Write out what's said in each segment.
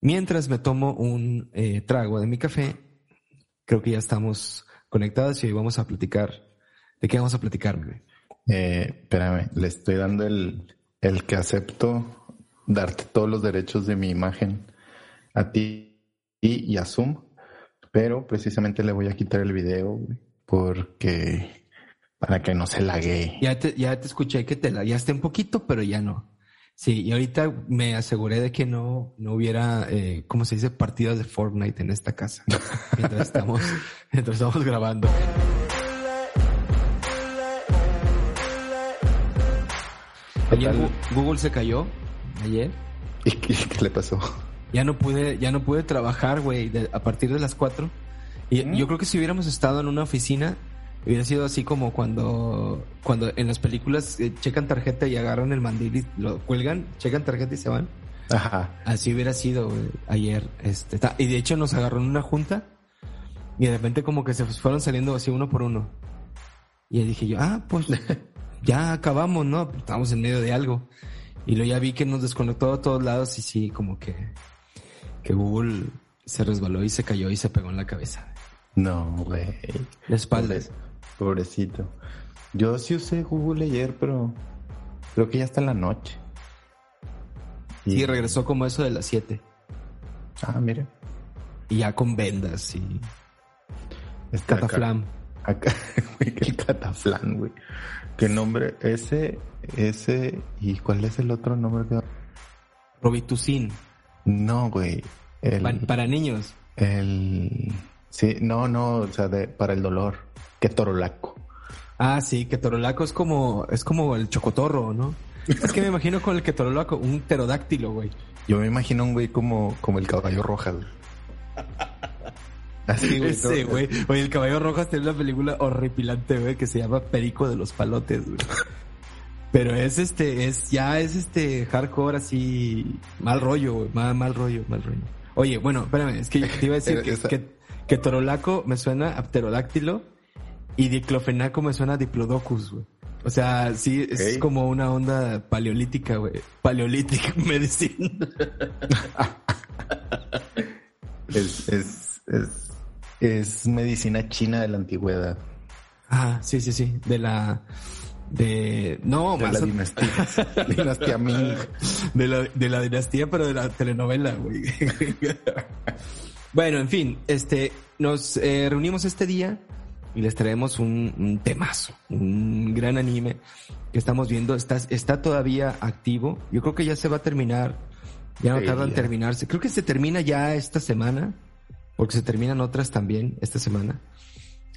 Mientras me tomo un eh, trago de mi café, creo que ya estamos conectados y hoy vamos a platicar. ¿De qué vamos a platicar, bebé? Eh, espérame, le estoy dando el, el que acepto darte todos los derechos de mi imagen a ti y a Zoom, pero precisamente le voy a quitar el video porque para que no se lague. Ya te, ya te escuché que te lagueaste un poquito, pero ya no. Sí, y ahorita me aseguré de que no, no hubiera, eh, ¿cómo se dice? Partidas de Fortnite en esta casa. mientras estamos, mientras estamos grabando. Ayer Google se cayó. Ayer. ¿Y qué, le pasó? Ya no pude, ya no pude trabajar, güey, a partir de las 4. Y ¿Mm? yo creo que si hubiéramos estado en una oficina, hubiera sido así como cuando, cuando en las películas eh, checan tarjeta y agarran el mandil y lo cuelgan, checan tarjeta y se van. Ajá. Así hubiera sido ayer. Este, y de hecho nos agarró en una junta y de repente como que se fueron saliendo así uno por uno. Y dije yo, ah, pues ya acabamos, ¿no? Estábamos en medio de algo. Y luego ya vi que nos desconectó a todos lados y sí, como que, que Google se resbaló y se cayó y se pegó en la cabeza. No, güey. De espaldas. Pobrecito. Yo sí usé Google ayer, pero creo que ya está en la noche. Y- Sí, regresó como eso de las 7. Ah, mire. Y ya con vendas y Está cataflam. Acá, güey, el cataflán, güey. ¿Qué nombre? Ese, ese, ¿y cuál es el otro nombre que Robitussin. No, güey. El, para niños. el, sí, no, no, o sea, de, para el dolor. Que torolaco. Ah, sí, que torolaco es como, es como el chocotorro, ¿no? Es que me imagino con el que torolaco, un pterodáctilo, güey. Yo me imagino un güey como, como el caballo roja, güey. Así, güey. Ese, todo- güey. Oye, el caballo rojas tiene una película horripilante, güey, que se llama Perico de los Palotes, güey. Pero es este, es, ya es este hardcore así, mal rollo, güey, mal, mal rollo, mal rollo. Oye, bueno, espérame, es que te iba a decir que, Esa- que, que torolaco me suena a pterodáctilo y diclofenaco me suena a diplodocus, güey. O sea, sí, es como una onda paleolítica, güey. Paleolítica medicina. Es, es, es, es medicina china de la antigüedad. Ah, sí, sí, sí. De la, de, no, De más la dinastía. dinastía Ming. De la, de la dinastía, pero de la telenovela, güey. bueno, en fin, este, nos eh, reunimos este día y les traemos un, un temazo, un gran anime que estamos viendo. Está, está todavía activo. Yo creo que ya se va a terminar. Ya no Sí, tarda en terminarse. Creo que se termina ya esta semana, porque se terminan otras también esta semana.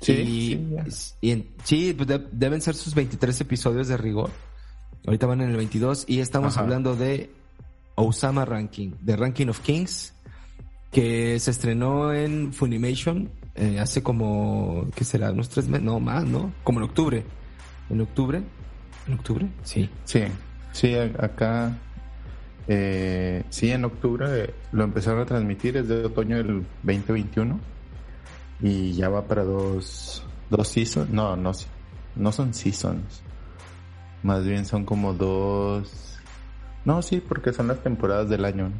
Sí, y, sí, y en- sí, pues de- deben ser sus 23 episodios de rigor. Ahorita van en el 22 y estamos Ajá. hablando de Osama Ranking, de Ranking of Kings, que se estrenó en Funimation eh, hace como, ¿qué será? Unos tres meses, no más, ¿no? Como en octubre. ¿En octubre? ¿En octubre? Sí. Sí, sí, acá, eh, sí, en octubre eh, lo empezaron a transmitir, es de otoño del 2021 y ya va para dos, dos seasons, no, no, no son seasons, más bien son como dos, no, sí, porque son las temporadas del año, ¿no?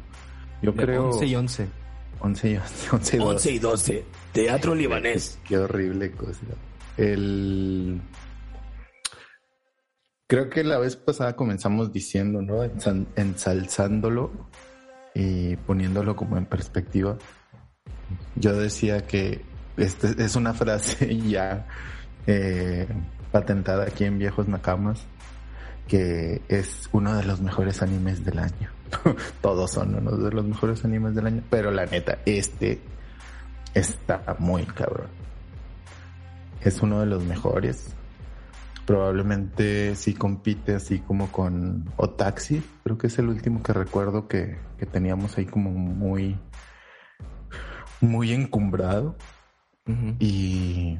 Yo De creo 11 y 11. 11 y 11, 11 y 12. y 12. Teatro libanés. Qué horrible cosa. El... Creo que la vez pasada comenzamos diciendo, ¿no? Ensalzándolo y poniéndolo como en perspectiva. Yo decía que este es una frase ya eh, patentada aquí en Viejos Nakamas, que es uno de los mejores animes del año. Todos son uno de los mejores animes del año, pero la neta, este está muy cabrón. Es uno de los mejores. Probablemente sí compite así como con Otaxi. Creo que es el último que recuerdo que, que teníamos ahí como muy, muy encumbrado. y,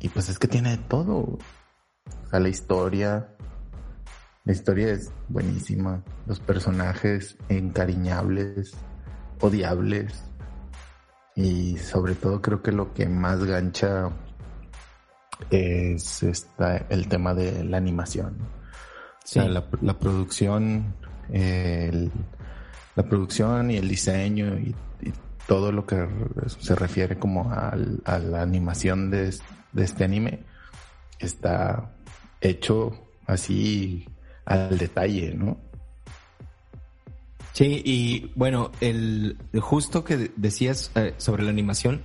y pues es que tiene de todo. O sea, la historia, la historia es buenísima. Los personajes encariñables, odiables. Y sobre todo creo que lo que más gancha es esta, el tema de la animación. O sea, la, producción, la producción y el diseño y, todo lo que se refiere como a, la animación de, de este anime está hecho así al detalle, ¿no? Sí, y bueno, el justo que decías eh, sobre la animación,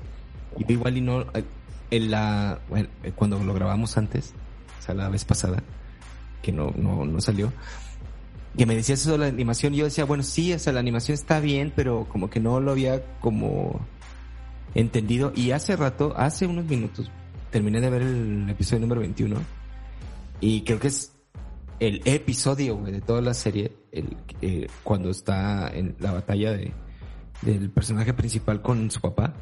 igual y no, eh, en la, bueno, eh, cuando lo grabamos antes, o sea, la vez pasada, que no, no, no salió, que me decías eso de la animación, yo decía, bueno, sí, o sea, la animación está bien, pero como que no lo había como entendido, y hace rato, hace unos minutos, terminé de ver el episodio número 21, y creo que es el episodio, de toda la serie, el, eh, cuando está en la batalla de, del personaje principal con su papá.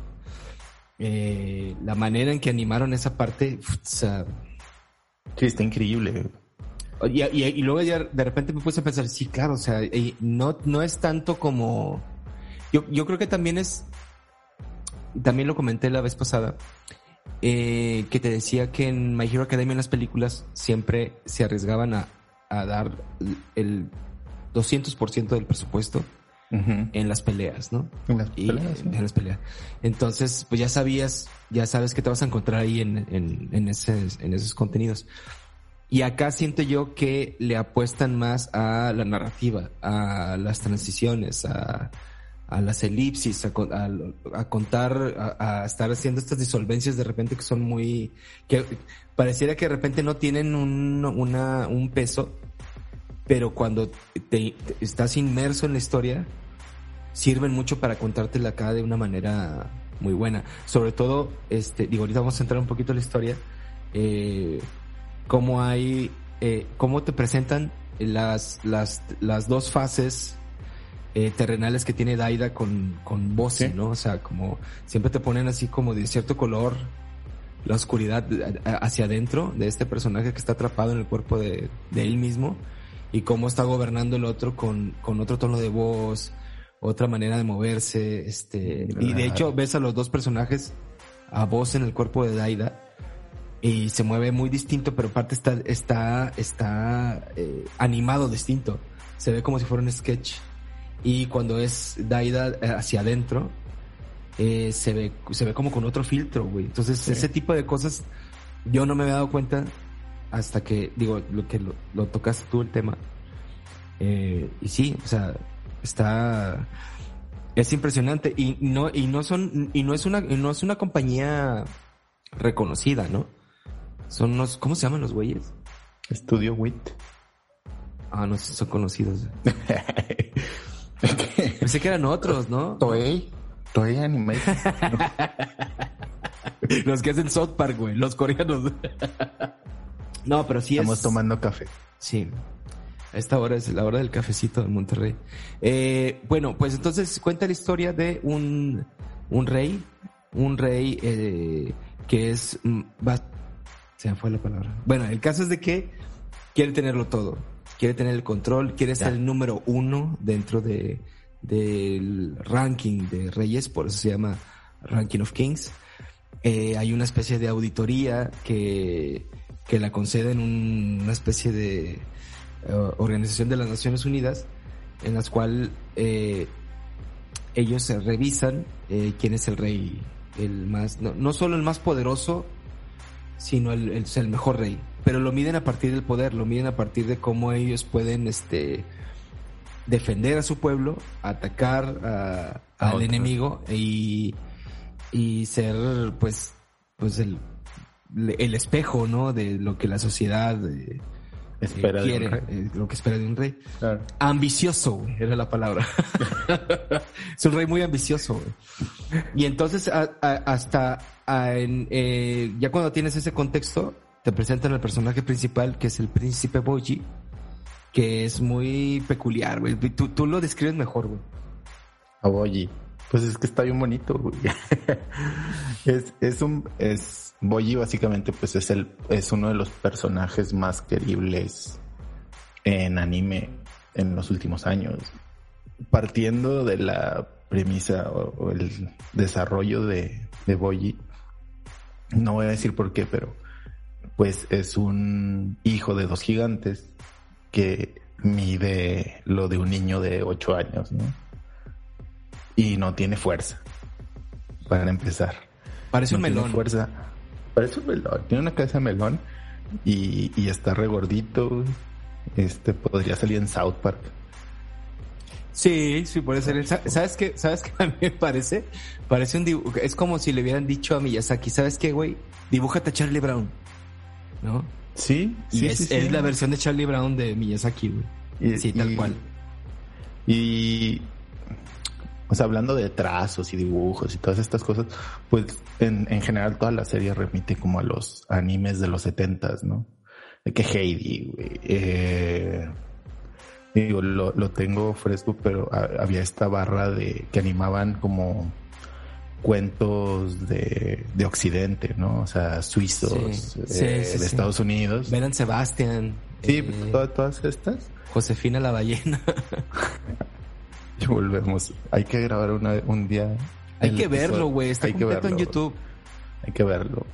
Eh, la manera en que animaron esa parte, o sea, sí, está increíble. Y, y, luego ya de repente me puse a pensar, sí, claro, o sea, no, no es tanto como... Yo, yo creo que también es, también lo comenté la vez pasada, eh, que te decía que en My Hero Academia en las películas siempre se arriesgaban a, a dar el 200% del presupuesto en las peleas, ¿no? En las peleas. En, las peleas. Entonces, pues ya sabías, ya sabes que te vas a encontrar ahí en, en, en, esos, en esos contenidos. Y acá siento yo que le apuestan más a la narrativa, a las transiciones, a, a las elipsis, a, a, contar, a, estar haciendo estas disolvencias de repente que son muy, que pareciera que de repente no tienen un, una, un peso, pero cuando te, estás inmerso en la historia, sirven mucho para contártela acá de una manera muy buena. Sobre todo, este, digo, ahorita vamos a entrar un poquito en la historia, eh, cómo hay, eh, cómo te presentan las, las, las dos fases eh, terrenales que tiene Daida con, con ¿no? O sea, como siempre te ponen así como de cierto color, la oscuridad hacia adentro de este personaje que está atrapado en el cuerpo de, de él mismo y cómo está gobernando el otro con, con otro tono de voz, otra manera de moverse, este, y de hecho ves a los dos personajes a voz en el cuerpo de Daida y se mueve muy distinto, pero aparte está, está, está eh, animado distinto. Se ve como si fuera un sketch. Y cuando es Daida eh, hacia adentro, eh, se ve, se ve como con otro filtro, güey. Entonces, ese tipo de cosas, yo no me había dado cuenta hasta que, digo, lo que lo, lo tocaste tú el tema. Eh, y sí, o sea, está, es impresionante y no, y no son, y no es una, no es una compañía reconocida, ¿no? Son unos, ¿cómo se llaman los güeyes? Estudio WIT. Ah, no sé, son conocidos. Pensé que eran otros, ¿no? Toei. Toei Animation. los que hacen South Park, güey. Los coreanos. no, pero sí Estamos tomando café. Sí. Esta hora es la hora del cafecito de Monterrey. Eh, bueno, pues entonces cuenta la historia de un, un rey. Un rey eh, que es... Mm, se me fue la palabra. Bueno, el caso es de que quiere tenerlo todo quiere tener el control, quiere ser el número uno dentro de, del ranking de reyes, por eso se llama Ranking of Kings. Eh, hay una especie de auditoría que, que la conceden una especie de eh, organización de las Naciones Unidas en las cual eh, ellos se revisan quién es el rey, el más, no, no solo el más poderoso, sino el, el mejor rey pero lo miden a partir del poder, lo miden a partir de cómo ellos pueden este defender a su pueblo, atacar al enemigo y, y ser pues pues el, el espejo no de lo que la sociedad eh, espera quiere, eh, lo que espera de un rey. Ambicioso, era la palabra. es un rey muy ambicioso. Y entonces hasta en, eh, ya cuando tienes ese contexto, te presentan al personaje principal, que es el príncipe Boji, que es muy peculiar, güey. Tú, tú lo describes mejor, güey. A Boji. Pues es que está bien bonito, güey. es, es un, es, Boyi básicamente pues es el, es uno de los personajes más queribles en anime en los últimos años. Partiendo de la premisa o, el desarrollo de, de Boyi, no voy a decir por qué, pero pues es un hijo de dos gigantes que mide lo de un niño de ocho años, ¿no? Y no tiene fuerza, para empezar. Parece un melón. fuerza. Parece un melón. Tiene una cabeza de melón y, y está regordito. Este podría salir en South Park. Sí, sí, puede ser. ¿Sabes qué? ¿Sabes qué a mí me parece? Parece un dibujo. Es como si le hubieran dicho a Miyazaki, ¿sabes qué, güey? Dibújate a Charlie Brown. ¿No? Sí, sí, es, es la versión de Charlie Brown de Miyazaki, güey. sí, tal cual. Y, o sea, hablando de trazos y dibujos y todas estas cosas, pues en, en general toda la serie remite como a los animes de los setentas, ¿no? De que Heidi, güey. Eh, digo, lo, lo tengo fresco, pero había esta barra de que animaban como cuentos de, de Occidente, ¿no? O sea, suizos, sí, eh, sí, de Estados Unidos. Verán Sebastián. Sí, eh, todas, todas estas. Josefina la ballena. y volvemos. Hay que grabar una, un día. Hay que verlo, güey. Está Hay completo en YouTube. Hay que verlo.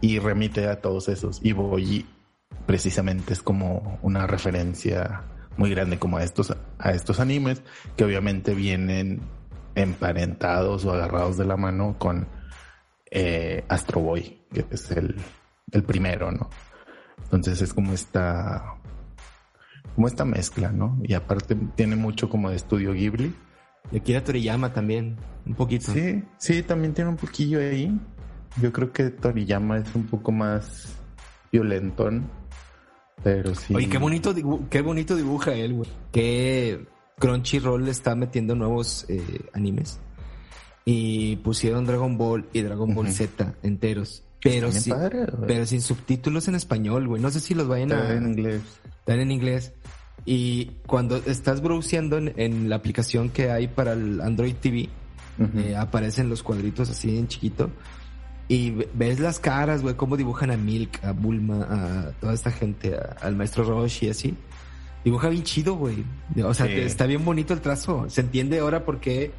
Y remite a todos esos. Y voy precisamente es como una referencia muy grande como a estos, a estos animes que obviamente vienen emparentados o agarrados de la mano con eh, Astro Boy, que es el, el primero, ¿no? Entonces es como esta, como esta mezcla, ¿no? Y aparte tiene mucho como de estudio Ghibli. De Kira Toriyama también, un poquito. Sí, sí, también tiene un poquillo ahí. Yo creo que Toriyama es un poco más violentón, pero sí. Oye, qué bonito, qué bonito dibuja él, güey. Que Crunchyroll está metiendo nuevos eh, animes. Y pusieron Dragon Ball y Dragon Ball Z enteros. Pero, sin, pero sin subtítulos en español, güey. No sé si los vayan a... en inglés. Están en inglés. Y cuando estás browseando en, la aplicación que hay para el Android TV, eh, aparecen los cuadritos así en chiquito. Y ves las caras, güey, cómo dibujan a Milk, a Bulma, a toda esta gente, al maestro Roshi y así. Dibuja bien chido, güey. O sea, está bien bonito el trazo. Se entiende ahora por qué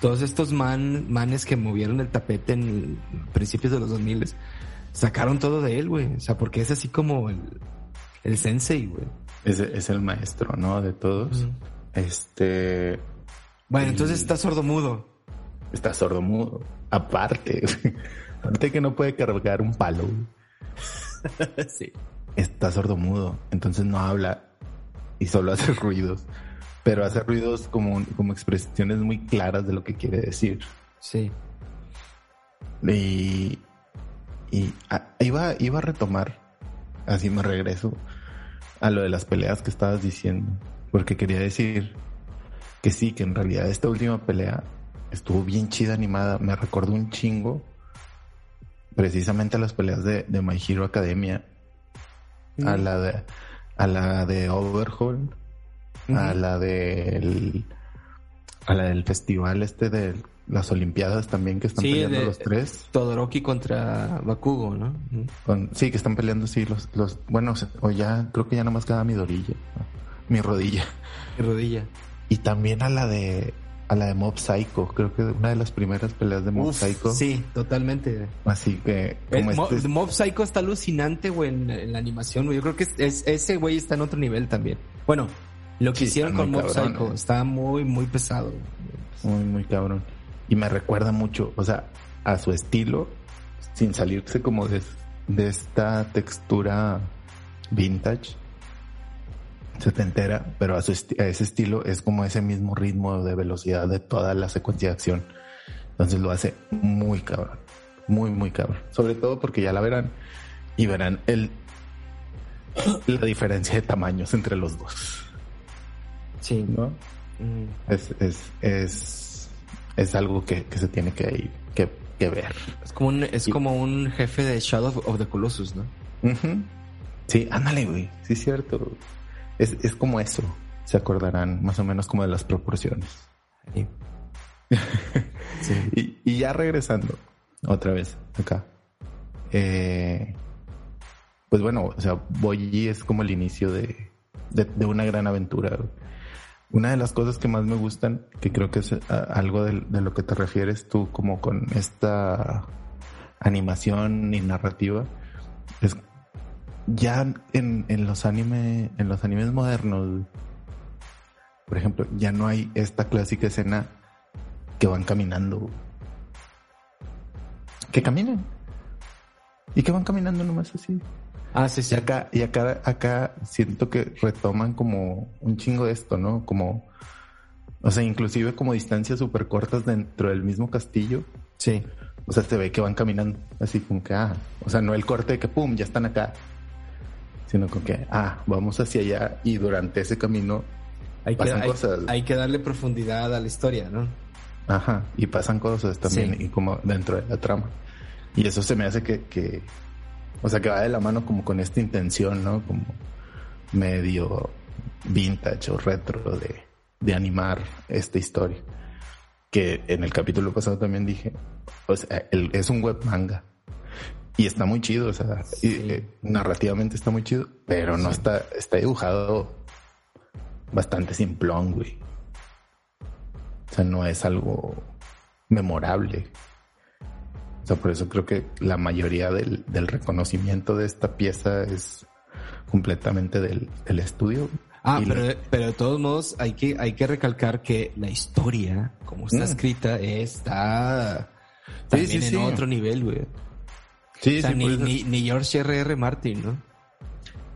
todos estos man, manes que movieron el tapete en principios de los 2000 sacaron todo de él, güey. O sea, porque es así como el, el sensei, güey. Es, es, el maestro, ¿no? De todos. Este. Bueno, entonces está sordo-mudo. Está sordo-mudo. Aparte, aparte que no puede cargar un palo. sí. Está sordo-mudo. Entonces no habla y solo hace ruidos. Pero hace ruidos como, como expresiones muy claras de lo que quiere decir. Sí. Y, y iba, iba a retomar, así me regreso, a lo de las peleas que estabas diciendo. Porque quería decir que sí, que en realidad esta última pelea estuvo bien chida animada. Me recordó un chingo precisamente a las peleas de, de My Hero Academia. A la de a la de Overhaul, a la del a la del festival este de las Olimpiadas también que están peleando los tres. Todoroki contra Bakugo, ¿no? sí, que están peleando, sí, los, los, bueno, o ya, creo que ya nada más queda mi dorilla, mi rodilla. Mi rodilla. Y también a la de a la de Mob Psycho. Creo que una de las primeras peleas de Mob Psycho. Sí, totalmente. Así que. Este Mob, Psycho está alucinante, güey, en, la animación, Yo creo que es, ese güey está en otro nivel también. Bueno, lo que hicieron con Mob Psycho eh. está muy, muy pesado. Muy, muy cabrón. Y me recuerda mucho, o sea, a su estilo, sin salirse como de, de esta textura vintage se entera, pero a, ese estilo es como ese mismo ritmo de velocidad de toda la secuencia de acción. Entonces lo hace muy cabrón, muy, muy cabrón. Sobre todo porque ya la verán y verán el, la diferencia de tamaños entre los dos. Sí. ¿No? Mm. Es, es, es, es algo que, que se tiene que, que, que, ver. Es como un, es como un jefe de Shadow of the Colossus, ¿no? Sí, ándale, güey. Sí, es cierto. Es, es como eso. Se acordarán más o menos como de las proporciones. ya regresando otra vez acá. Eh, pues bueno, o sea, Boyi es como el inicio de, de, una gran aventura. Una de las cosas que más me gustan, que creo que es algo de, lo que te refieres tú como con esta animación y narrativa, ya en, en los anime, en los animes modernos, por ejemplo, ya no hay esta clásica escena que van caminando. Que caminan. Y que van caminando nomás así. Ah, sí, sí. Y acá, y acá, acá siento que retoman como un chingo de esto, ¿no? Como, o sea, inclusive como distancias súper cortas dentro del mismo castillo. Sí. O sea, se ve que van caminando así como que, ah, o sea, no el corte de que, pum, ya están acá. Sino como que, ah, vamos hacia allá y durante ese camino hay pasan que, cosas. Hay, que darle profundidad a la historia, ¿no? Ajá, y pasan cosas también, y como dentro de la trama. Y eso se me hace que, que, o sea, que va de la mano como con esta intención, ¿no? Como medio vintage o retro de, de animar esta historia. Que en el capítulo pasado también dije, o sea, es un web manga. Y está muy chido, o sea, eh, narrativamente está muy chido, pero no está, está dibujado bastante simplón, güey. O sea, no es algo memorable. O sea, por eso creo que la mayoría del, reconocimiento de esta pieza es completamente del, estudio. Ah, pero, pero de todos modos hay que, hay que recalcar que la historia, como está mm. escrita, está también en otro nivel, güey. Sí, o sea, ni, ni, George R.R. R. Martin, ¿no?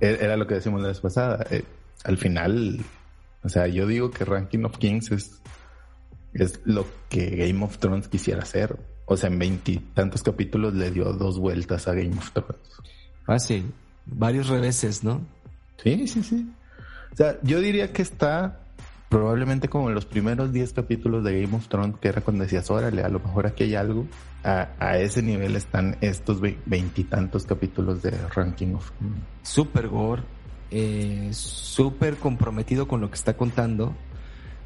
E, era lo que decimos la vez pasada. Eh, al final, o sea, yo digo que Ranking of Kings es, es lo que Game of Thrones quisiera hacer. O sea, en veintitantos capítulos le dio dos vueltas a Game of Thrones. Sí. Varios reveses, ¿no? Sí, sí, sí. O sea, yo diría que está probablemente como en los primeros diez capítulos de Game of Thrones, que era cuando decías, órale, a lo mejor aquí hay algo. A, ese nivel están estos veintitantos capítulos de Ranking of. Super gore, eh, súper comprometido con lo que está contando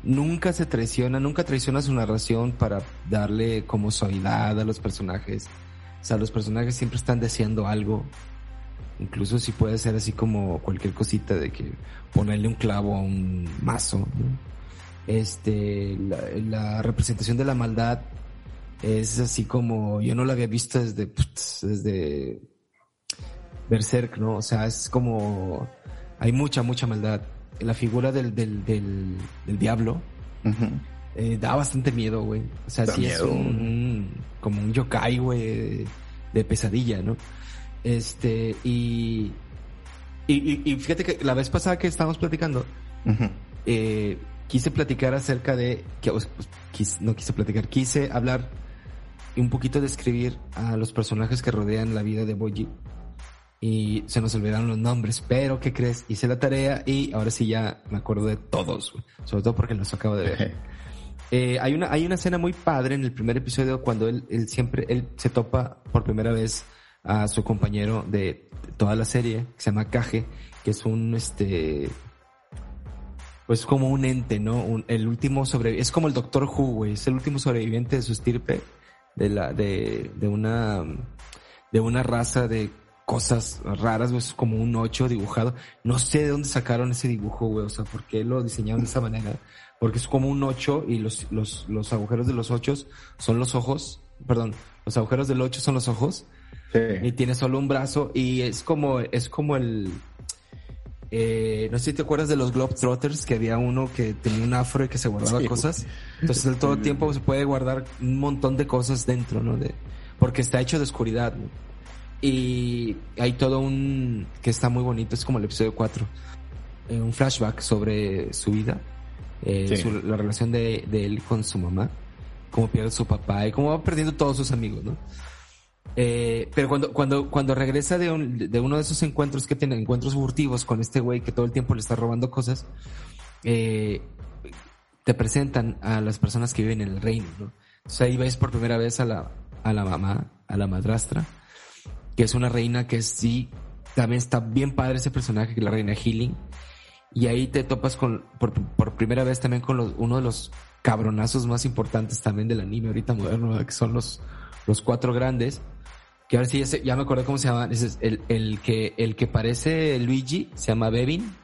nunca se traiciona, nunca traiciona su narración para darle como suavidad a los personajes. O sea, los personajes siempre están deseando algo. Incluso si puede ser así como cualquier cosita de que ponerle un clavo a un mazo. Este, la, representación de la maldad es así como yo no la había visto desde, desde Berserk, ¿no? O sea, es como hay mucha, mucha maldad la figura del, del, del, diablo eh, da bastante miedo, güey. O sea, sí es un, como un yokai, güey, de, pesadilla, ¿no? Este, y, y, fíjate que la vez pasada que estábamos platicando, eh, quise platicar acerca de, que, pues, no quise platicar, quise hablar y un poquito describir a los personajes que rodean la vida de Boji y se nos olvidaron los nombres, pero ¿qué crees? Hice la tarea y ahora sí ya me acuerdo de todos, sobre todo porque los acabo de ver. eh, hay una hay una escena muy padre en el primer episodio cuando él, él siempre él se topa por primera vez a su compañero de toda la serie que se llama Kaje, que es un este pues como un ente, ¿no? el último sobreviviente, es como el Doctor Who, güey, es el último sobreviviente de su estirpe de la de de una de una raza de cosas raras, es como un 8 dibujado. No sé de dónde sacaron ese dibujo, güey, o sea, por qué lo diseñaron de esa manera. Porque es como un 8 y los, los, los agujeros de los 8 son los ojos, perdón, los agujeros del 8 son los ojos. Sí. Y tiene solo un brazo y es como, es como el, eh, no sé si te acuerdas de los Globetrotters, que había uno que tenía un afro y que se guardaba cosas. Entonces, todo el tiempo se puede guardar un montón de cosas dentro, ¿no? De, porque está hecho de oscuridad, ¿no? Y hay todo un que está muy bonito, es como el episodio 4, eh, un flashback sobre su vida, eh, la relación de, él con su mamá, cómo pierde su papá y cómo va perdiendo todos sus amigos, ¿no? Eh, pero cuando, cuando, cuando regresa de, de uno de esos encuentros que tiene, encuentros furtivos con este güey que todo el tiempo le está robando cosas, te presentan a las personas que viven en el reino, ¿no? Entonces ahí ves por primera vez a la, a la mamá, a la madrastra, que es una reina que sí, también está bien padre ese personaje, que la reina Healing. Y ahí te topas con, por, por primera vez también con los, uno de los cabronazos más importantes también del anime ahorita moderno, que son los, los cuatro grandes. Que ahora sí, ya, me acuerdo cómo se llama. Es el, el, que, el que parece Luigi se llama Bevin,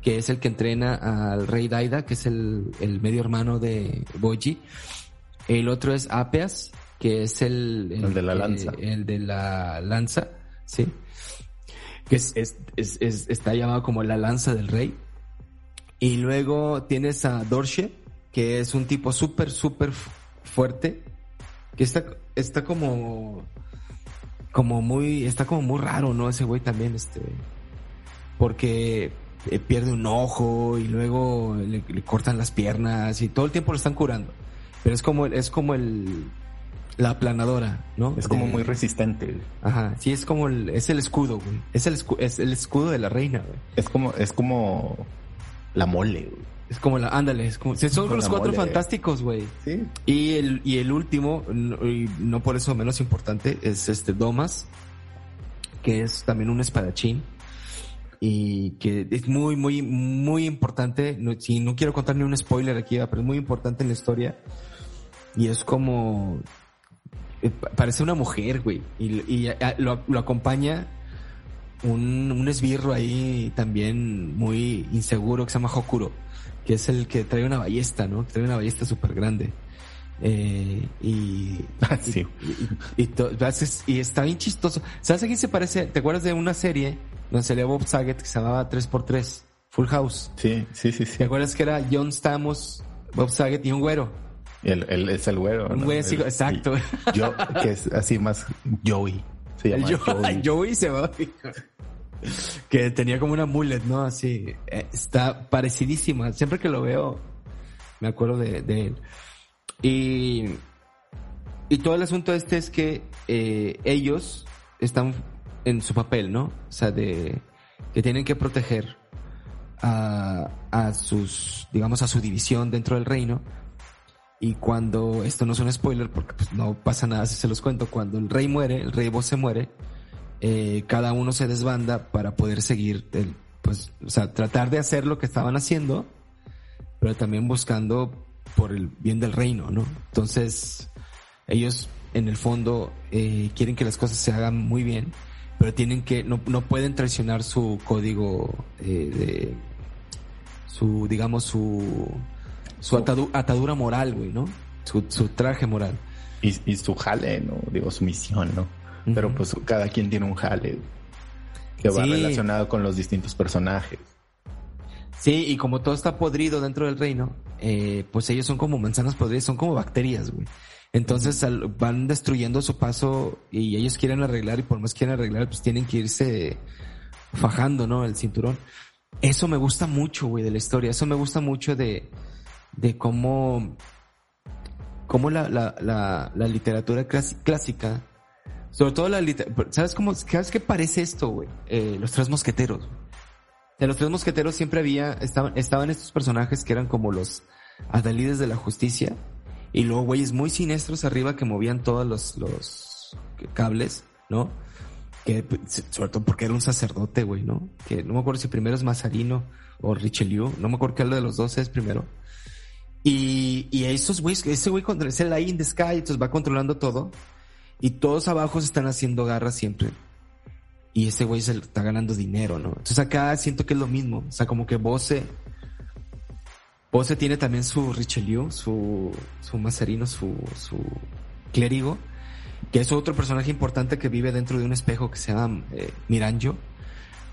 que es el que entrena al rey Daida, que es el, el medio hermano de Boji. El otro es Apeas, que es el, el, de la lanza. El, de la lanza, sí. Que es, es, es, está llamado como la lanza del rey. Y luego tienes a Dorshe, que es un tipo súper, súper fuerte, que está, está como, como muy, está como muy raro, ¿no? Ese güey también, este, porque eh, pierde un ojo y luego le, cortan las piernas y todo el tiempo lo están curando. Pero es como, es como el, la aplanadora, ¿no? Es como muy resistente. Ajá, sí, es como el, es el escudo, güey. Es el, es el escudo de la reina, güey. Es como, es como la mole, güey. Es como la, ándale, es como, son los cuatro fantásticos, güey. Sí. Y el, y el último, y no por eso menos importante, es este Domas, que es también un espadachín. Y que es muy, muy, muy importante. No, si no quiero contar ni un spoiler aquí, pero es muy importante en la historia. Y es como, eh, parece una mujer, güey. Y, y lo, lo acompaña un, un esbirro ahí también muy inseguro que se llama Hokuro que es el que trae una ballesta, ¿no? Que trae una ballesta súper grande. Eh, y, ah, sí. y, y, y, está bien chistoso. ¿Sabes a quién se parece? ¿Te acuerdas de una serie donde salía Bob Saget que se llamaba 3x3? Full House. Sí, sí, sí, sí. ¿Te acuerdas que era John Stamos, Bob Saget y un güero? Él, él es el güero. Un güey así, exacto. Yo, que es así más Joey. Se llama Joey. Joey se va a que tenía como una mullet, ¿no? Así, eh, está parecidísima. Siempre que lo veo, me acuerdo de, él. Y, y todo el asunto este es que eh, ellos están en su papel, ¿no? O sea, de que tienen que proteger a, a sus, digamos, a su división dentro del reino. Y cuando, esto no es un spoiler porque pues, no pasa nada si se los cuento, cuando el rey muere, el rey vos se muere, eh, cada uno se desbanda para poder seguir, el, pues, o sea, tratar de hacer lo que estaban haciendo, pero también buscando por el bien del reino, ¿no? Entonces, ellos en el fondo eh, quieren que las cosas se hagan muy bien, pero tienen que, no, no pueden traicionar su código eh, de, su, digamos, su, su atadura moral, güey, ¿no? Su, su traje moral. Y, y su jale, ¿no? Digo, su misión, ¿no? pero pues cada quien tiene un jale que va relacionado con los distintos personajes. Sí, y como todo está podrido dentro del reino, eh, pues ellos son como manzanas podridas, son como bacterias, güey. Entonces van destruyendo su paso y ellos quieren arreglar y por más quieren arreglar, pues tienen que irse fajando, ¿no? El cinturón. Eso me gusta mucho, güey, de la historia. Eso me gusta mucho de, de cómo, cómo la, la, la, la literatura clásica sobre todo la ¿Sabes cómo? ¿Sabes qué parece esto, güey? Eh, los tres mosqueteros. En los tres mosqueteros siempre había, estaban, estaban estos personajes que eran como los adalides de la justicia. Y luego güeyes muy siniestros arriba que movían todos los, los cables, ¿no? Que, sobre todo porque era un sacerdote, güey, ¿no? Que no me acuerdo si primero es Mazarino o Richelieu. No me acuerdo qué de los dos es primero. Y, y esos güeyes, ese güey es el ahí in the sky, entonces va controlando todo. Y todos abajo se están haciendo garras siempre. Y ese güey se está ganando dinero, ¿no? Entonces acá siento que es lo mismo. O sea, como que Bose. Bose tiene también su Richelieu, su, su Mazarino, su, su clérigo. Que es otro personaje importante que vive dentro de un espejo que se llama eh, Miranjo.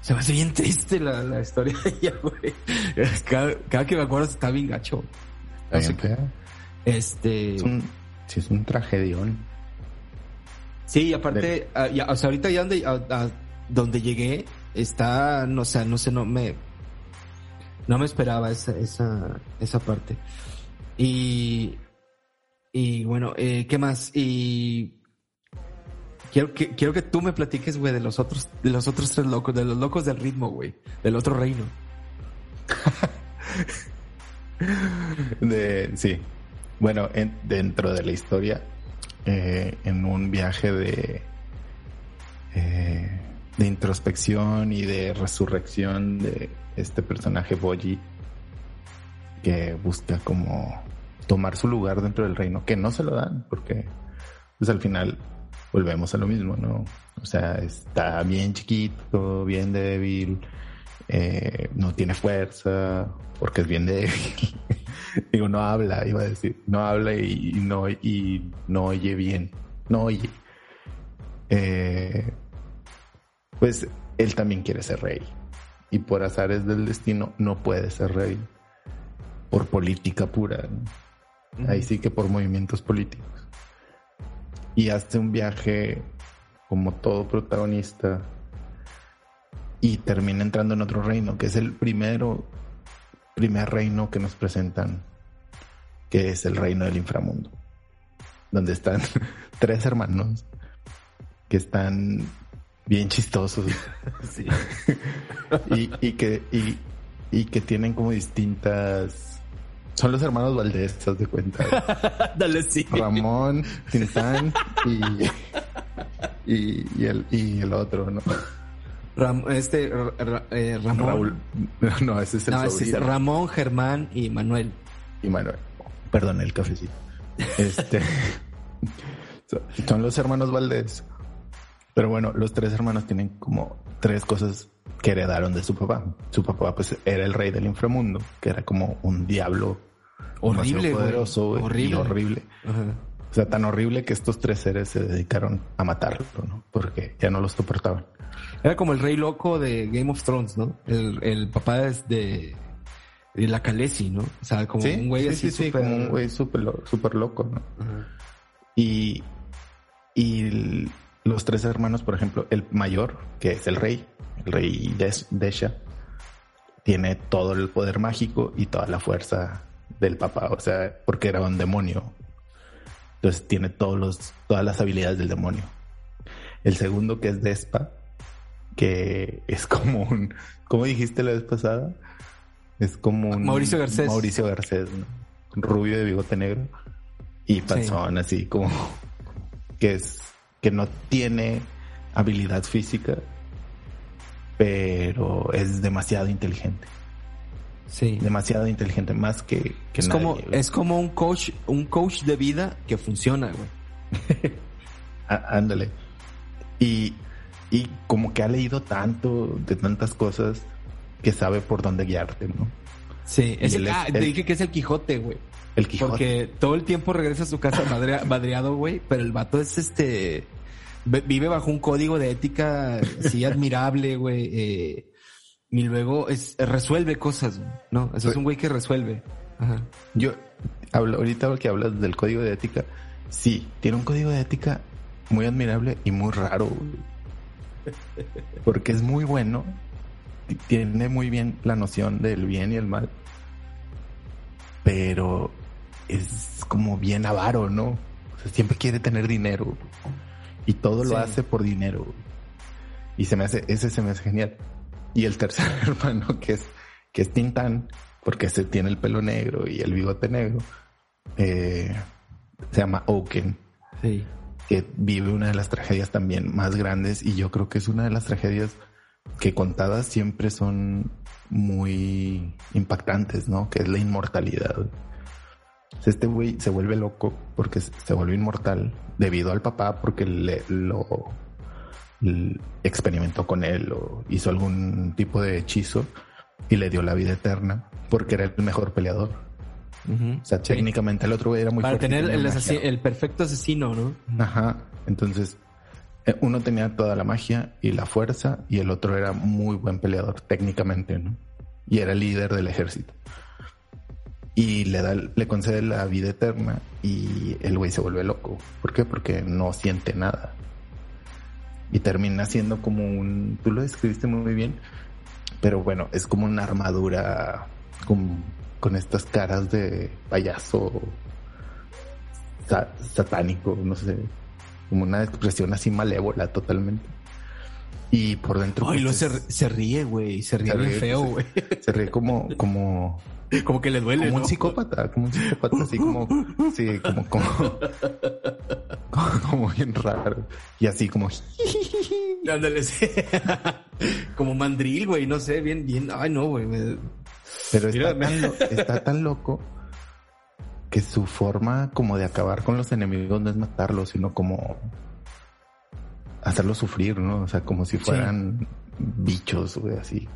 Se me hace bien triste la, la historia de ella, güey. Cada, que me acuerdo está bien gacho. Este. Es un, sí, es un tragedión. Sí, aparte, ah, o sea, ahorita ya donde, a, donde llegué, está, no, o sea, no sé, no me, no me esperaba esa, esa, esa parte. Y, y bueno, eh, ¿qué más? Y quiero que, quiero que tú me platiques, güey, de los otros, de los otros tres locos, de los locos del ritmo, güey, del otro reino. sí. Bueno, dentro de la historia, eh, en un viaje de, eh, de introspección y de resurrección de, este personaje Boji que busca como tomar su lugar dentro del reino, que no se lo dan, porque pues al final volvemos a lo mismo, ¿no? O sea, está bien chiquito, bien débil, eh, no tiene fuerza, porque es bien débil. Digo, no habla, iba a decir, no habla y, no, y no oye bien, no oye. Eh, pues él también quiere ser rey. Y por azares del destino no puede ser rey. Por política pura. Ahí sí que por movimientos políticos. Y hace un viaje como todo protagonista y termina entrando en otro reino, que es el primero, primer reino que nos presentan, que es el reino del inframundo, donde están tres hermanos que están bien chistosos y, que y, que tienen como distintas son los hermanos Valdés, ¿te de cuenta? Dale, sí. Ramón, Tintán y, y, el, y el otro, ¿no? Este, eh, Ramón. Raúl. No, ese es el no, es Ramón, Germán y Manuel. Y Manuel. Perdón, el cafecito. Este. son los hermanos Valdés. Pero bueno, los tres hermanos tienen como tres cosas que heredaron de su papá. Su papá, pues, era el rey del inframundo, que era como un diablo horrible, poderoso horrible. y horrible. O sea, tan horrible que estos tres seres se dedicaron a matarlo, ¿no? Porque ya no los soportaban. Era como el rey loco de Game of Thrones, ¿no? El, papá es de, de la Khaleesi, ¿no? O sea, como un güey así sí, como un güey súper super loco, ¿no? Y, y los tres hermanos, por ejemplo, el mayor, que es el rey, el rey Desha, tiene todo el poder mágico y toda la fuerza del papá, o sea, porque era un demonio. Entonces tiene todos los, todas las habilidades del demonio. El segundo, que es Despa, que es como un, ¿cómo dijiste la vez pasada? Es como un Mauricio Garcés. Mauricio Garcés, rubio de bigote negro y panzón, así como que es que no tiene habilidad física, pero es demasiado inteligente. Sí. Demasiado inteligente, más que, es como Es como un coach, un coach de vida que funciona, güey. Ándale. Y, y como que ha leído tanto de tantas cosas que sabe por dónde guiarte, ¿no? Sí, es el, ah, te dije que es el Quijote, güey. El Quijote. Porque todo el tiempo regresa a su casa madreado, güey, pero el vato es este vive bajo un código de ética sí admirable, güey. Eh, y luego es, resuelve cosas, ¿no? Eso es un güey que resuelve. Ajá. Yo hablo, ahorita que hablas del código de ética, sí, tiene un código de ética muy admirable y muy raro. Porque es muy bueno, tiene muy bien la noción del bien y el mal, pero es como bien avaro, ¿no? O sea, siempre quiere tener dinero y todo lo hace por dinero. Y se me hace, ese se me hace genial. Y el tercer hermano, que es, que es Tintán, porque se tiene el pelo negro y el bigote negro, eh, se llama Oaken. Sí. Que vive una de las tragedias también más grandes y yo creo que es una de las tragedias que contadas siempre son muy impactantes, ¿no? Que es la inmortalidad. Este güey se vuelve loco porque se vuelve inmortal debido al papá porque le, lo experimentó con él o hizo algún tipo de hechizo y le dio la vida eterna porque era el mejor peleador. O sea, técnicamente el otro era muy Para tener el, perfecto asesino, ¿no? Ajá. Entonces, eh, uno tenía toda la magia y la fuerza y el otro era muy buen peleador técnicamente, ¿no? Y era líder del ejército. Y le da, le concede la vida eterna y el güey se vuelve loco. ¿Por qué? Porque no siente nada y termina siendo como un, tú lo describiste muy bien, pero bueno, es como una armadura con, con estas caras de payaso satánico, no sé, como una expresión así malévola totalmente. Y por dentro. Ay, pues, se, ríe, güey. Se ríe, feo, güey. Se, ríe como, como. Como que le duele. Como un psicópata, como un psicópata, así como. Sí, como, como. Como, bien raro. Y así como. Ándale. Como mandril, güey, no sé, bien, bien. Ay, no, güey. me- Pero está tan, lo- está tan loco que su forma como de acabar con los enemigos no es matarlos, sino como hacerlos sufrir, ¿no? O sea, como si fueran bichos, güey, así.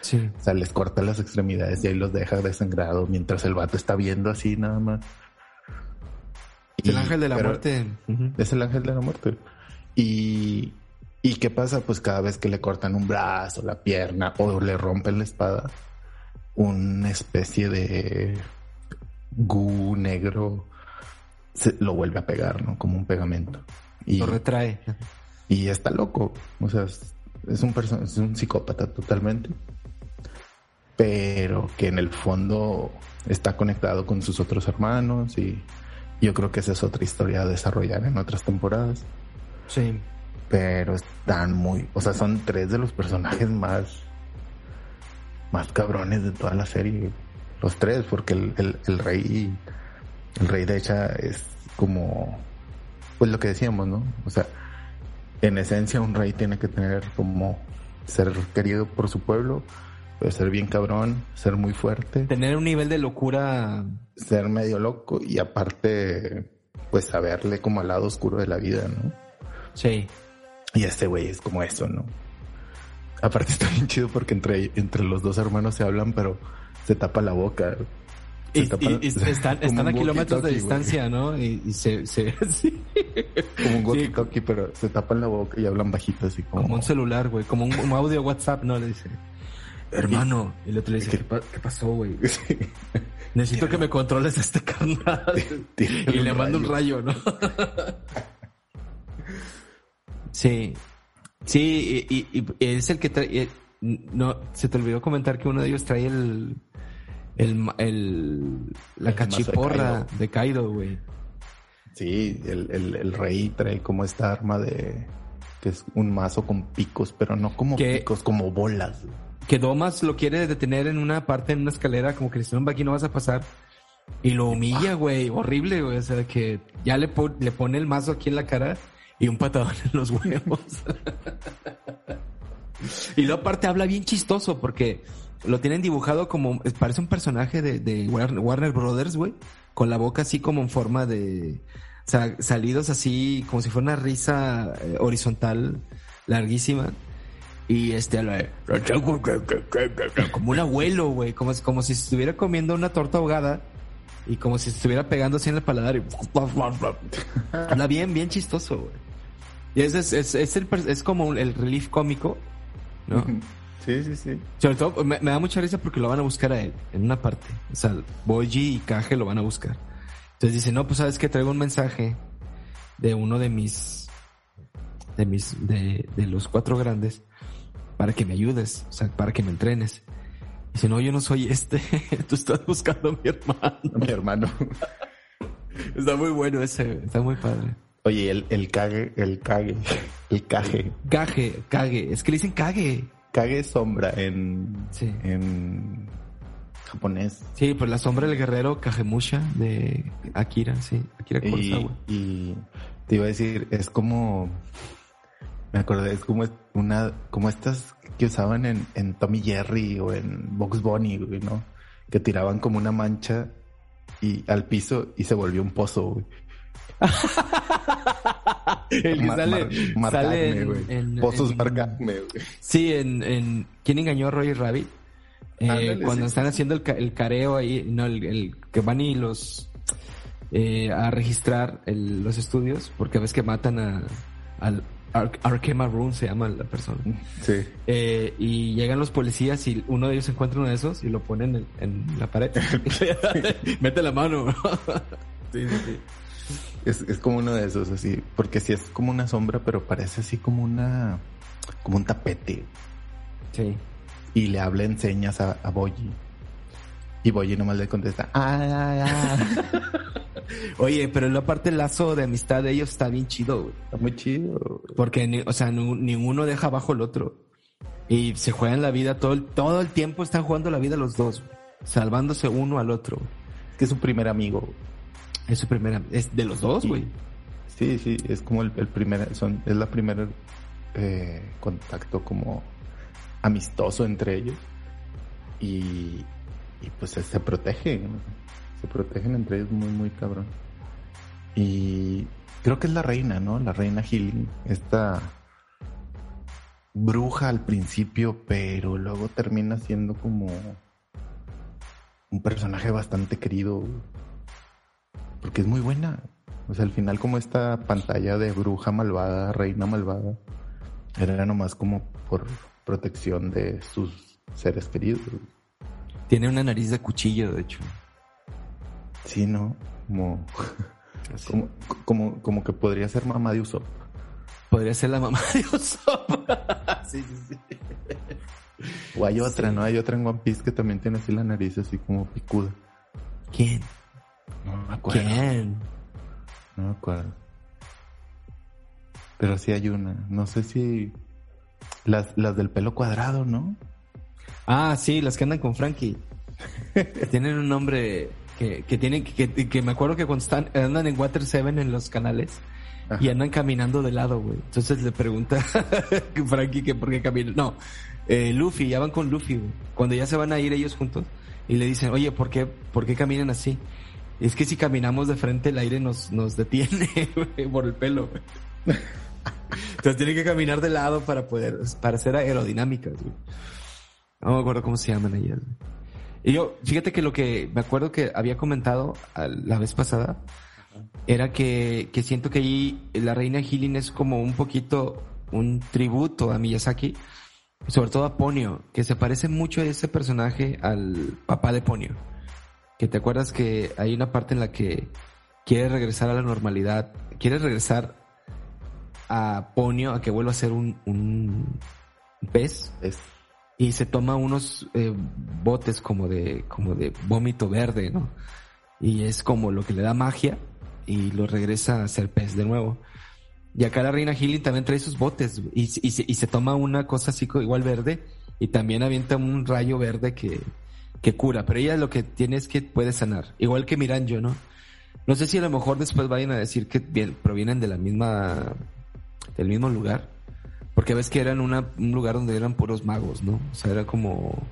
Sí. O sea, les corta las extremidades y ahí los deja desangrados mientras el vato está viendo así nada más. El ángel de la pero- muerte. Es el ángel de la muerte. Y, ¿Y qué pasa? Pues cada vez que le cortan un brazo, la pierna o le rompen la espada, una especie de gu negro se lo vuelve a pegar, ¿no? Como un pegamento. Y, Lo retrae. y está loco. O sea, es, un es un psicópata totalmente. Pero que en el fondo está conectado con sus otros hermanos y yo creo que esa es otra historia a desarrollar en otras temporadas. Sí. Pero están muy, o sea, son tres de los personajes más, más cabrones de toda la serie. Los tres, porque el, el, el rey, el rey de hecha es como, pues lo que decíamos, ¿no? O sea, en esencia un rey tiene que tener como ser querido por su pueblo, pero ser bien cabrón, ser muy fuerte, Tener un nivel de locura. ser medio loco y aparte, pues saberle como al lado oscuro de la vida, ¿no? Sí. Y este güey es como eso, ¿no? Aparte está bien chido porque entre, entre los dos hermanos se hablan, pero se tapa la boca. Y, tapa- y- y están, a kilómetros de distancia, ¿no? Y, y se, se sí. Como un walkie-talkie, pero se tapan la boca y hablan bajito, así como... como un celular, güey, como un, un audio WhatsApp, ¿no? Le dice, hermano. Y el otro le dice, ¿Qué- ¿qué, pa- qué pasó, güey? Sí. Necesito que me controles a este carnal. Tírale y le mando un rayo, ¿no? sí. Sí, y, y- y es el que trae. eh, No, se te olvidó comentar que uno de ellos trae el. El, el la El cachiporra de Kaido, güey. Sí, el, el, el rey trae como esta arma de... que es un mazo con picos, pero no como picos, como bolas. Que Domas lo quiere detener en una parte, en una escalera, como que no, aquí no vas a pasar. Y lo humilla, güey, horrible, güey. O sea, que ya le, po- le pone el mazo aquí en la cara y un patadón en los huevos. y luego aparte habla bien chistoso porque lo tienen dibujado como, parece un personaje de, Warner, Brothers, güey. Con la boca así como en forma de, o sea, salidos así, como si fuera una risa eh, horizontal larguísima. Y este, como un abuelo, güey, como, como si estuviera comiendo una torta ahogada y como si estuviera pegando así en el paladar y habla bien, bien chistoso, güey. Y ese es, es, es, el es como el relief cómico, ¿no? Sí, sí, sí. Sobre todo, me, me da mucha risa porque lo van a buscar a él, en una parte. O sea, Boji y Kage lo van a buscar. Entonces dice, no, pues sabes que traigo un mensaje de uno de mis, de mis, de, de los cuatro grandes para que me ayudes, o sea, para que me entrenes. Dice, no, yo no soy este, tú estás buscando a mi hermano. Mi hermano. Está muy bueno ese, está muy padre. Oye, el, el cague, el cague, el caje. Kage, Kage, es que le dicen. Kage es sombra en, Sí. en japonés. Sí, pues la sombra del guerrero Kagemusha de Akira, sí, Akira Y, Kurosawa. y te iba a decir, es como, me acordé, es como una, como estas que usaban en, en Tommy Jerry o en Box Bunny, güey, ¿no? Que tiraban como una mancha y al piso y se volvió un pozo, güey. El que Mar- sale, Mar- en, Pozos en- güey. Sí, en, en ¿Quién engañó a Roger Rabbit? Eh, Ándale, cuando sí. están haciendo el, el careo ahí, no, el, el que van y los eh, a registrar el- los estudios, porque ves que matan a al Ar Arkema Rune se llama la persona. Sí. Eh, y llegan los policías y uno de ellos encuentra uno de esos y lo ponen en, en la pared. Mete la mano. sí, sí, sí. Es, es como uno de esos, así, porque sí es como una sombra, pero parece así como una, como un tapete. Sí. Y le habla en señas a, a Boyi. Y Boyi nomás le contesta, ah, ah, ah". Oye, pero la parte el lazo de amistad de ellos está bien chido, güey. Está muy chido. Porque, ni- o sea, ninguno deja abajo al otro. Y se juegan la vida todo el, todo el tiempo están jugando la vida los dos, güey. salvándose uno al otro. güey. Es que es su primer amigo. Es su primera, es de los dos, güey. Sí, sí, es como el, el primer, son, es la primera eh, contacto como amistoso entre ellos y, y pues se protegen, se protegen entre ellos muy, muy cabrón. Y creo que es la reina, ¿no? La reina Healing, esta bruja al principio, pero luego termina siendo como un personaje bastante querido, porque es muy buena. O sea, al final como esta pantalla de bruja malvada, reina malvada, era nomás como por protección de sus seres queridos. Tiene una nariz de cuchillo, de hecho. Sí, ¿no? Como, como, como, como, que podría ser mamá de Usopp. Podría ser la mamá de Usopp. sí, sí, sí. O hay otra, ¿no? Hay otra en One Piece que también tiene así la nariz así como picuda. ¿Quién? No me acuerdo. ¿Quién? No me acuerdo. Pero sí hay una. No sé si. Las, las del pelo cuadrado, ¿no? Ah, sí, las que andan con Frankie. tienen un nombre que, que tienen que, que, me acuerdo que cuando están, andan en Water Seven en los canales y andan caminando de lado, güey. Entonces le pregunta Frankie que por qué caminan. No, eh, Luffy, ya van con Luffy, güey. Cuando ya se van a ir ellos juntos y le dicen, oye, ¿por qué, por qué caminan así? Es que si caminamos de frente el aire nos, nos detiene güey, por el pelo. Güey. Entonces tienen que caminar de lado para poder, para ser aerodinámicas. Güey. No me acuerdo cómo se llaman ellas. Y yo, fíjate que lo que me acuerdo que había comentado la vez pasada era que, que siento que ahí la reina Healing es como un poquito un tributo a Miyazaki, sobre todo a Ponyo, que se parece mucho a ese personaje al papá de Ponyo que te acuerdas que hay una parte en la que quiere regresar a la normalidad, quiere regresar a Ponio a que vuelva a ser un, un pez Es- y se toma unos eh, botes como de como de vómito verde, ¿no? Y es como lo que le da magia y lo regresa a ser pez de nuevo. Y acá la reina Healing también trae sus botes y, y, se, y se toma una cosa así igual verde y también avienta un rayo verde que, que cura, pero ella lo que tiene es que puede sanar, igual que Miranjo, ¿no? No sé si a lo mejor después vayan a decir que bien- provienen de la misma, del mismo lugar, porque ves que eran una, un lugar donde eran puros magos, ¿no? O sea, era como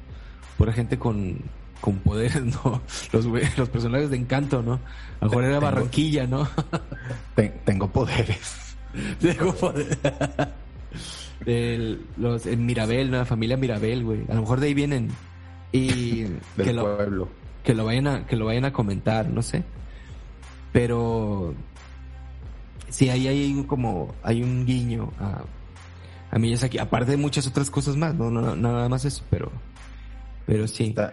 pura gente con, con poderes, ¿no? Los, los personajes de encanto, ¿no? A lo mejor era Tengo- Barranquilla, ¿no? Ten- tengo poderes. Tengo poder. Del- los, en Mirabel, ¿no? La familia Mirabel, güey. A lo mejor de ahí vienen. Y Del que lo, pueblo. que lo vayan a, que lo vayan a comentar, no sé. Pero sí, ahí hay un como, hay un guiño a, a Miyazaki, aparte de muchas otras cosas más, no, no, no, nada más eso, pero, pero sí. Está-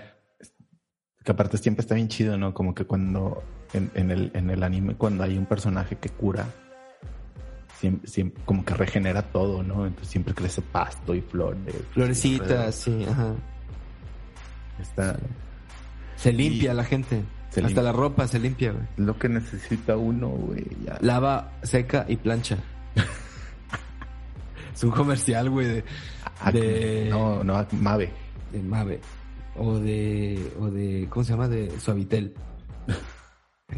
que aparte siempre está bien chido, ¿no? Como que cuando en, en el, en el anime, cuando hay un personaje que cura, siempre, siempre- como que regenera todo, ¿no? Entonces siempre crece pasto y flores. Florecitas, sí, ajá. Está Se limpia la gente. Se Hasta limpia. la ropa se limpia, güey. lo que necesita uno, güey. Ya. Lava, seca y plancha. es un comercial, güey, de, Ah, de- No, no, Mave. de Mave. O de, o de, ¿cómo se llama? De Suavitel.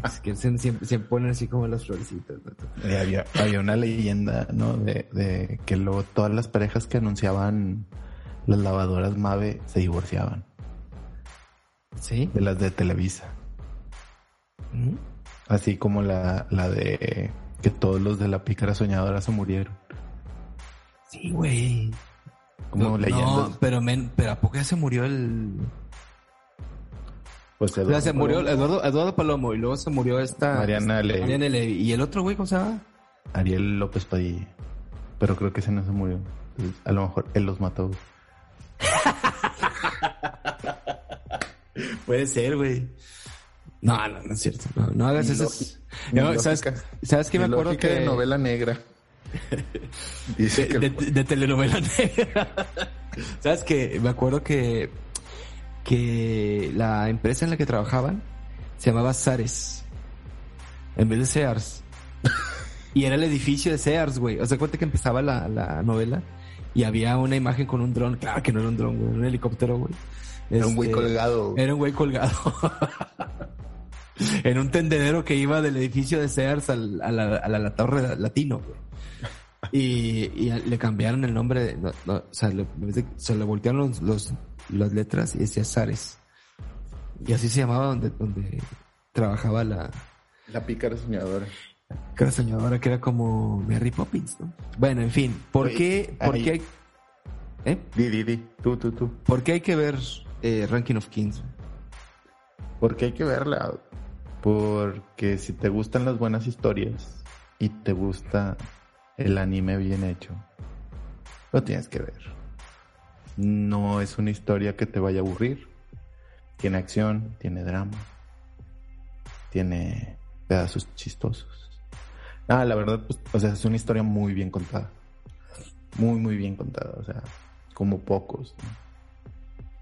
Es que se, siempre, se ponen así como las florecitas. ¿no? Eh, había, había una leyenda, ¿no? De, de que luego todas las parejas que anunciaban las lavadoras Mave se divorciaban. ¿Sí? De las de Televisa. ¿Mm? Así como la, la de que todos los de la pícara soñadora se murieron. Sí, güey. Como No, leyendas. no, pero, men, pero ¿a poco ya se murió el...? Pues O sea, se murió Eduardo, Eduardo Palomo y luego se murió esta... Mariana Levy. Mariana Levy. ¿Y el otro güey cómo se llama? Ariel López Padilla. Pero creo que ese no se murió. Entonces, a lo mejor él los mató. Puede ser, güey. No, no, no es cierto. No, no hagas esas... No, ¿sabes. ¿Sabes qué me acuerdo que... de novela negra. Dice de, que de- de telenovela negra. ¿Sabes qué? Me acuerdo que, que la empresa en la que trabajaban se llamaba Sares. En vez de Sears. Y era el edificio de Sears, güey. O sea, cuenta que empezaba la, la novela y había una imagen con un dron. Claro que no era un dron, güey. Era un helicóptero, güey. Era un güey Este, colgado. Era un güey colgado. en un tendedero que iba del edificio de Sears al, a, la, a la- la torre latino, güey. y, y le cambiaron el nombre, de, no, no, o sea, le- se le voltearon los, los- las letras y decía Zares. Y así se llamaba donde, donde trabajaba la La pícara soñadora. cara soñadora que era como Mary Poppins, ¿no? Bueno, en fin, ¿por Oye, qué, por ahí- qué hay, ¿eh? Di, di, di. Tú, tú, tú. ¿Por qué hay que ver eh, Ranking of Kings? Porque hay que verla. Porque si te gustan las buenas historias y te gusta el anime bien hecho, lo tienes que ver. No es una historia que te vaya a aburrir. Tiene acción, tiene drama, tiene pedazos chistosos. Ah, la verdad, pues, o sea, es una historia muy bien contada. Muy, muy bien contada. O sea, como pocos. ¿no?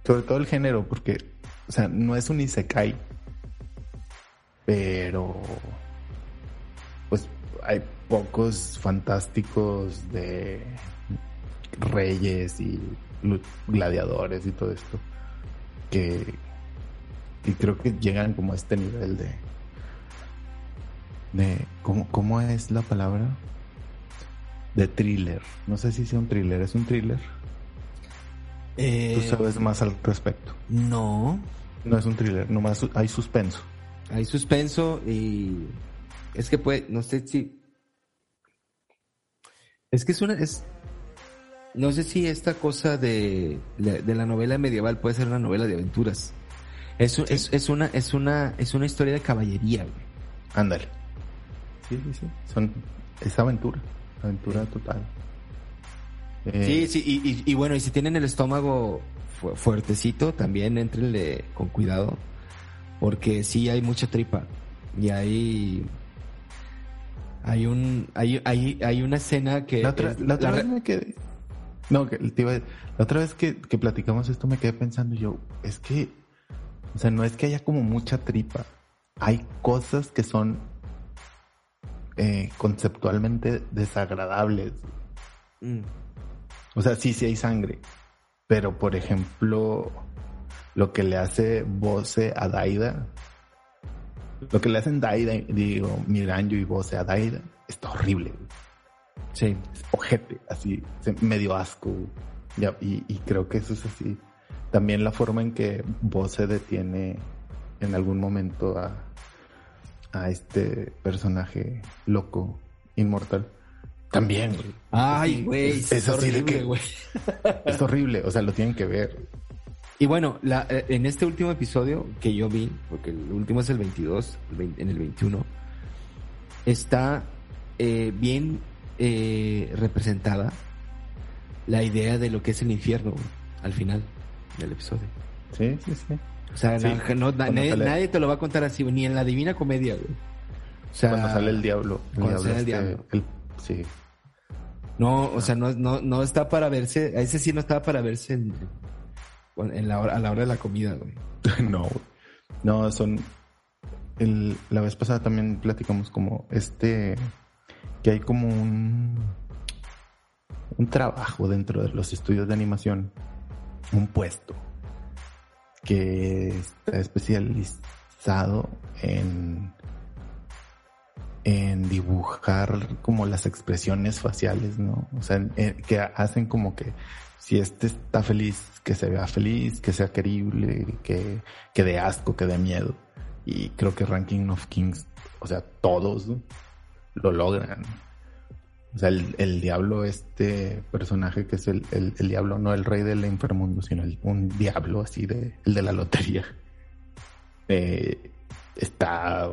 Sobre todo el género, porque, o sea, no es un isekai. Pero, pues, hay pocos fantásticos de reyes y gladiadores y todo esto. Que, y creo que llegan como a este nivel de, de ¿cómo, ¿cómo es la palabra? De thriller. No sé si sea un thriller, es un thriller. Tú Eh, sabes más al respecto. no, No es un thriller, nomás hay suspenso. hay suspenso y es que puede, no sé si es que es una es no sé si esta cosa de, la- de la novela medieval puede ser una novela de aventuras. Es, es, es una es una es una historia de caballería, güey. Ándale. Sí, sí, sí. Son, es aventura. Aventura total. Eh, Sí, sí, y, y- y bueno, y si tienen el estómago fu- fuertecito, también entrenle con cuidado, porque sí hay mucha tripa y hay hay un hay hay, hay una escena que La otra, es- la otra la vez me quedé. No, que te iba a- La otra vez que, que platicamos esto me quedé pensando yo, es que, o sea, no es que haya como mucha tripa. Hay cosas que son eh, conceptualmente desagradables. Mm. O sea, sí, sí hay sangre. Pero, por ejemplo, lo que le hace Bose a Daida, lo que le hacen Daida, digo, Miranjo y Bose a Daida, está horrible. güey. sí, Es ojete, así, medio asco. güey. Y, y creo que eso es así. También la forma en que Bose detiene en algún momento a, a este personaje loco, inmortal. También, güey. ay, güey, es- sí, es es así de horrible, que- güey. Es horrible, o sea, lo tienen que ver. Y bueno, la, eh, en este último episodio que yo vi, porque el último es el 22, el 20 en el 21, está eh, bien eh, representada la idea de lo que es el infierno güey, al final del episodio. Sí, sí, sí. O sea, Sí, no- no- cuando nadie, sale- nadie te lo va a contar así, ni en la Divina Comedia, güey. O sea, cuando sale el diablo. El cuando diablo sale el este, diablo. el- sí. No, o sea, no, no, no está para verse, a ese sí no estaba para verse en, en la hora, a la hora de la comida, güey. no, no, son. El, la vez pasada también platicamos como este. Que hay como un. Un trabajo dentro de los estudios de animación. Un puesto. Que está especializado en. En dibujar como las expresiones faciales, ¿no? O sea, que hacen como que si este está feliz, que se vea feliz, que sea querible, que, que dé asco, que dé miedo. Y creo que Ranking of Kings, o sea, todos lo logran. O sea, el, el diablo, este personaje que es el, el, el diablo, no el rey del inframundo, sino un diablo así de, el de la lotería. Eh, está,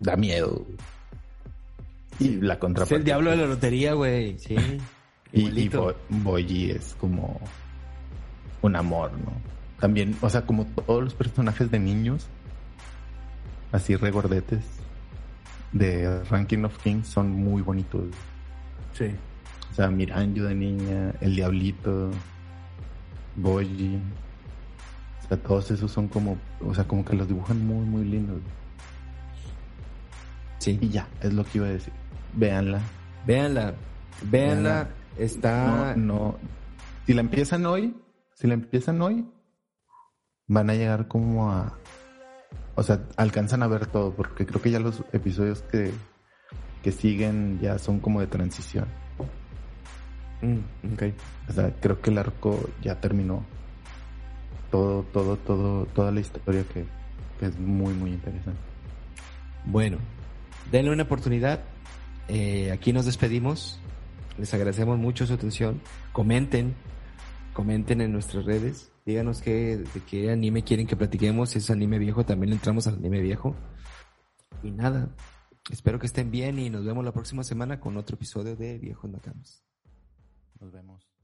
da miedo. Y la Es contraparte. el diablo de la lotería, güey, sí. Y, y. Bo- Boyi es como un amor, ¿no? También, o sea, como todos los personajes de niños, así regordetes, de Ranking of Kings son muy bonitos. Sí. O sea, Miranjo de niña, el Diablito, Boyi. O sea, todos esos son como, o sea, como que los dibujan muy, muy lindos. Sí. Y ya, es lo que iba a decir. Véanla. Véanla, véanla, está... No, no. Si la empiezan hoy, si la empiezan hoy, van a llegar como a. O sea, alcanzan a ver todo, porque creo que ya los episodios que, que siguen ya son como de transición. Mm, ok. O sea, creo que el arco ya terminó. Todo, todo, todo, toda la historia que, que es muy, muy interesante. Bueno, denle una oportunidad. Eh, aquí nos despedimos. Les agradecemos mucho su atención. Comenten, comenten en nuestras redes. Díganos qué, de qué anime quieren que platiquemos. Si es anime viejo, también entramos al anime viejo. Y nada, espero que estén bien y nos vemos la próxima semana con otro episodio de Viejos Nakamas. Nos vemos.